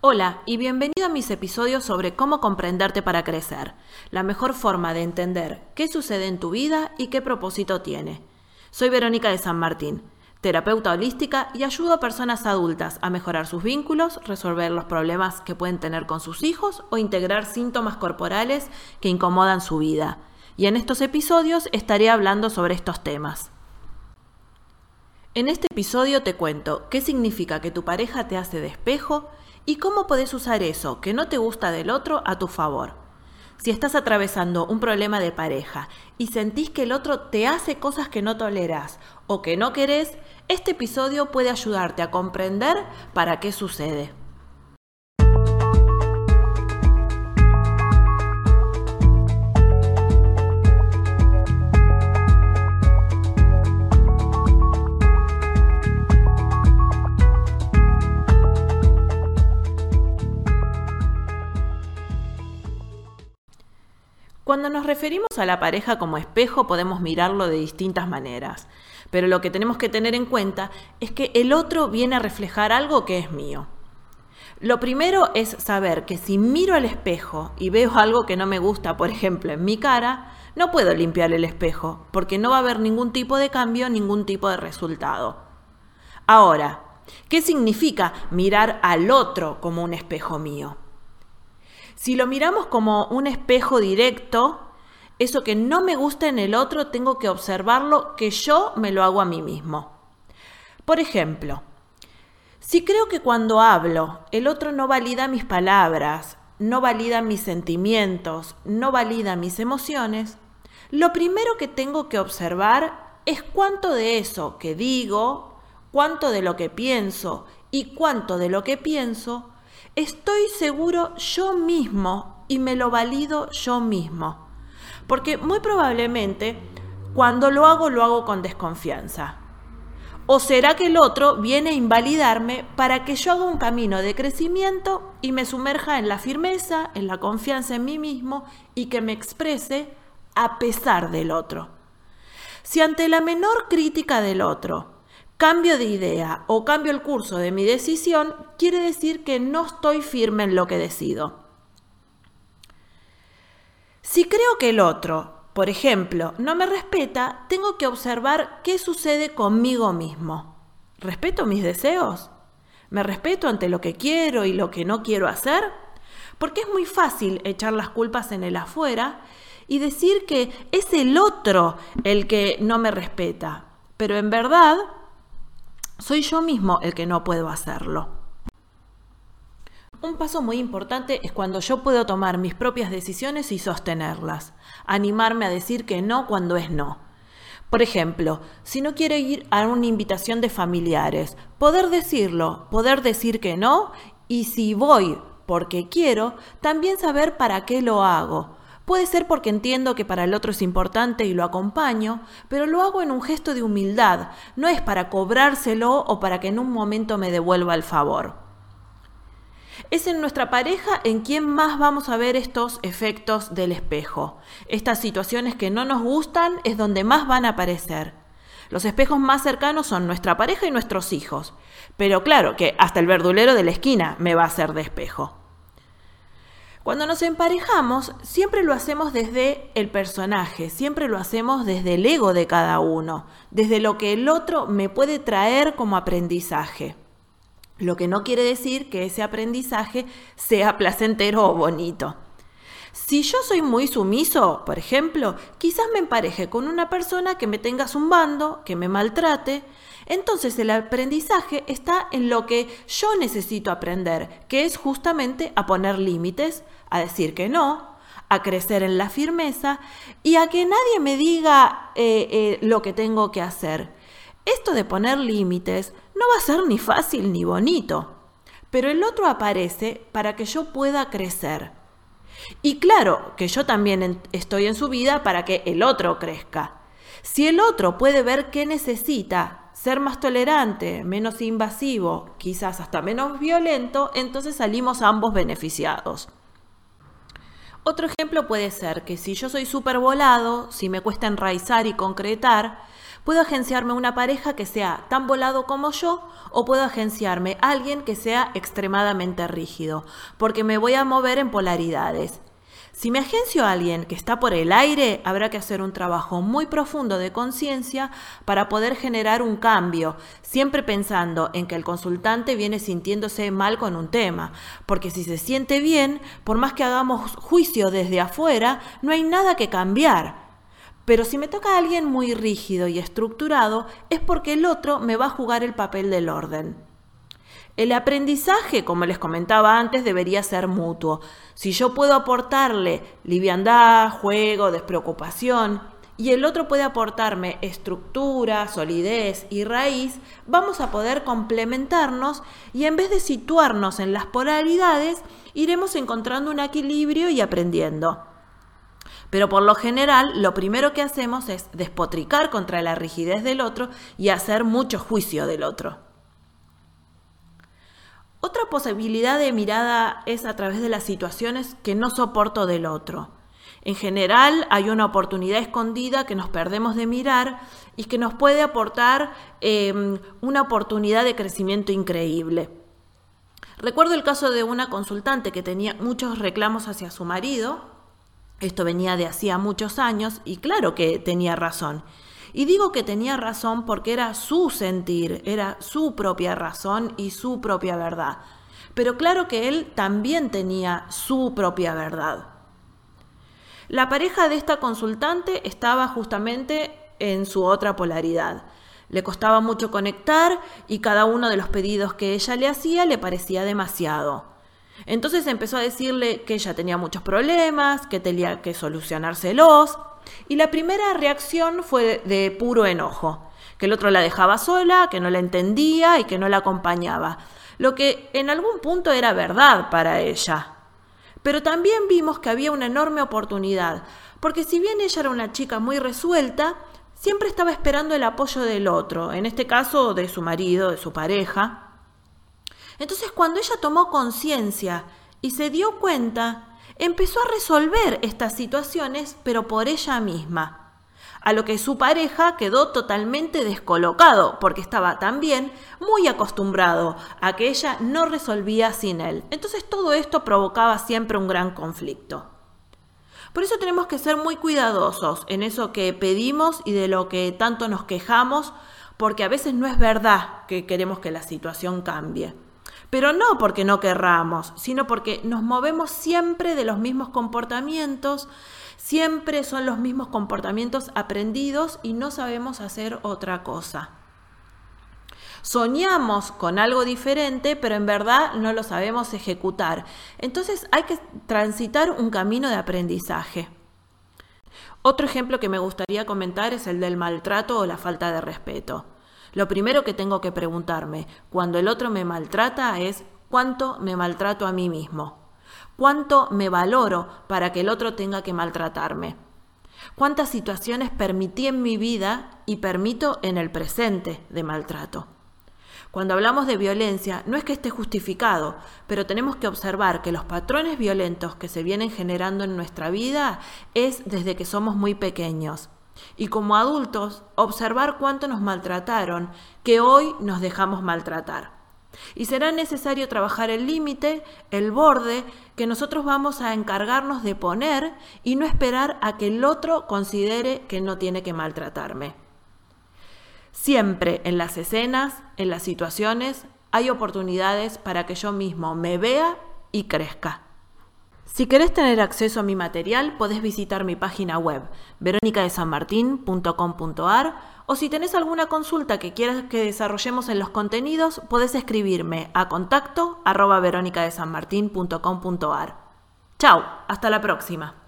Hola y bienvenido a mis episodios sobre cómo comprenderte para crecer, la mejor forma de entender qué sucede en tu vida y qué propósito tiene. Soy Verónica de San Martín, terapeuta holística y ayudo a personas adultas a mejorar sus vínculos, resolver los problemas que pueden tener con sus hijos o integrar síntomas corporales que incomodan su vida. Y en estos episodios estaré hablando sobre estos temas. En este episodio te cuento qué significa que tu pareja te hace de y cómo podés usar eso que no te gusta del otro a tu favor. Si estás atravesando un problema de pareja y sentís que el otro te hace cosas que no toleras o que no querés, este episodio puede ayudarte a comprender para qué sucede. Referimos a la pareja como espejo podemos mirarlo de distintas maneras, pero lo que tenemos que tener en cuenta es que el otro viene a reflejar algo que es mío. Lo primero es saber que si miro al espejo y veo algo que no me gusta, por ejemplo, en mi cara, no puedo limpiar el espejo, porque no va a haber ningún tipo de cambio, ningún tipo de resultado. Ahora, ¿qué significa mirar al otro como un espejo mío? Si lo miramos como un espejo directo, eso que no me gusta en el otro tengo que observarlo que yo me lo hago a mí mismo. Por ejemplo, si creo que cuando hablo el otro no valida mis palabras, no valida mis sentimientos, no valida mis emociones, lo primero que tengo que observar es cuánto de eso que digo, cuánto de lo que pienso y cuánto de lo que pienso estoy seguro yo mismo y me lo valido yo mismo. Porque muy probablemente cuando lo hago lo hago con desconfianza. ¿O será que el otro viene a invalidarme para que yo haga un camino de crecimiento y me sumerja en la firmeza, en la confianza en mí mismo y que me exprese a pesar del otro? Si ante la menor crítica del otro cambio de idea o cambio el curso de mi decisión, quiere decir que no estoy firme en lo que decido. Si creo que el otro, por ejemplo, no me respeta, tengo que observar qué sucede conmigo mismo. ¿Respeto mis deseos? ¿Me respeto ante lo que quiero y lo que no quiero hacer? Porque es muy fácil echar las culpas en el afuera y decir que es el otro el que no me respeta. Pero en verdad soy yo mismo el que no puedo hacerlo. Un paso muy importante es cuando yo puedo tomar mis propias decisiones y sostenerlas, animarme a decir que no cuando es no. Por ejemplo, si no quiero ir a una invitación de familiares, poder decirlo, poder decir que no, y si voy porque quiero, también saber para qué lo hago, Puede ser porque entiendo que para el otro es importante y lo acompaño, pero lo hago en un gesto de humildad, no es para cobrárselo o para que en un momento me devuelva el favor. Es en nuestra pareja en quien más vamos a ver estos efectos del espejo. Estas situaciones que no nos gustan es donde más van a aparecer. Los espejos más cercanos son nuestra pareja y nuestros hijos. Pero claro que hasta el verdulero de la esquina me va a hacer de espejo. Cuando nos emparejamos, siempre lo hacemos desde el personaje, siempre lo hacemos desde el ego de cada uno, desde lo que el otro me puede traer como aprendizaje. Lo que no quiere decir que ese aprendizaje sea placentero o bonito. Si yo soy muy sumiso, por ejemplo, quizás me empareje con una persona que me tenga zumbando, que me maltrate, entonces el aprendizaje está en lo que yo necesito aprender, que es justamente a poner límites, a decir que no, a crecer en la firmeza y a que nadie me diga eh, eh, lo que tengo que hacer. Esto de poner límites no va a ser ni fácil ni bonito, pero el otro aparece para que yo pueda crecer. Y claro que yo también estoy en su vida para que el otro crezca. Si el otro puede ver qué necesita ser más tolerante, menos invasivo, quizás hasta menos violento, entonces salimos ambos beneficiados. Otro ejemplo puede ser que si yo soy súper volado, si me cuesta enraizar y concretar, Puedo agenciarme una pareja que sea tan volado como yo o puedo agenciarme a alguien que sea extremadamente rígido, porque me voy a mover en polaridades. Si me agencio a alguien que está por el aire, habrá que hacer un trabajo muy profundo de conciencia para poder generar un cambio, siempre pensando en que el consultante viene sintiéndose mal con un tema, porque si se siente bien, por más que hagamos juicio desde afuera, no hay nada que cambiar. Pero si me toca a alguien muy rígido y estructurado, es porque el otro me va a jugar el papel del orden. El aprendizaje, como les comentaba antes, debería ser mutuo. Si yo puedo aportarle liviandad, juego, despreocupación, y el otro puede aportarme estructura, solidez y raíz, vamos a poder complementarnos y en vez de situarnos en las polaridades, iremos encontrando un equilibrio y aprendiendo. Pero por lo general, lo primero que hacemos es despotricar contra la rigidez del otro y hacer mucho juicio del otro. Otra posibilidad de mirada es a través de las situaciones que no soporto del otro. En general hay una oportunidad escondida que nos perdemos de mirar y que nos puede aportar em, una oportunidad de crecimiento increíble. Recuerdo el caso de una consultante que tenía muchos reclamos hacia su marido. Esto venía de hacía muchos años y claro que tenía razón. Y digo que tenía razón porque era su sentir, era su propia razón y su propia verdad. Pero claro que él también tenía su propia verdad. La pareja de esta consultante estaba justamente en su otra polaridad. Le costaba mucho conectar y cada uno de los pedidos que ella le hacía le parecía demasiado. Entonces empezó a decirle que ella tenía muchos problemas, que tenía que solucionárselos, y la primera reacción fue de, puro enojo, que el otro la dejaba sola, que no la entendía y que no la acompañaba, lo que en algún punto era verdad para ella. Pero también vimos que había una enorme oportunidad, porque si bien ella era una chica muy resuelta, siempre estaba esperando el apoyo del otro, en este caso de su marido, de su pareja. Entonces cuando ella tomó conciencia y se dio cuenta empezó a resolver estas situaciones, pero por ella misma. A lo que su pareja quedó totalmente descolocado, porque estaba también muy acostumbrado a que ella no resolvía sin él. Entonces todo esto provocaba siempre un gran conflicto. Por eso tenemos que ser muy cuidadosos en eso que pedimos y de lo que tanto nos quejamos, porque a veces no es verdad que queremos que la situación cambie. Pero no porque no querramos, sino porque nos movemos siempre de los mismos comportamientos, siempre son los mismos comportamientos aprendidos y no sabemos hacer otra cosa. Soñamos con algo diferente, pero en verdad no lo sabemos ejecutar. Entonces hay que transitar un camino de aprendizaje. Otro ejemplo que me gustaría comentar es el del maltrato o la falta de respeto. Lo primero que tengo que preguntarme cuando el otro me maltrata es cuánto me maltrato a mí mismo, cuánto me valoro para que el otro tenga que maltratarme, cuántas situaciones permití en mi vida y permito en el presente de maltrato. Cuando hablamos de violencia, no es que esté justificado, pero tenemos que observar que los patrones violentos que se vienen generando en nuestra vida es desde que somos muy pequeños. Y como adultos, observar cuánto nos maltrataron, que hoy nos dejamos maltratar. Y será necesario trabajar el límite, el borde, que nosotros vamos a encargarnos de poner y no esperar a que el otro considere que no tiene que maltratarme. Siempre en las escenas, en las situaciones, hay oportunidades para que yo mismo me vea y crezca. Si querés tener acceso a mi material, podés visitar mi página web, veronicadesanmartin.com.ar, o si tenés alguna consulta que quieras que desarrollemos en los contenidos, podés escribirme a contacto arroba veronicadesanmartin.com.ar. Chao, hasta la próxima.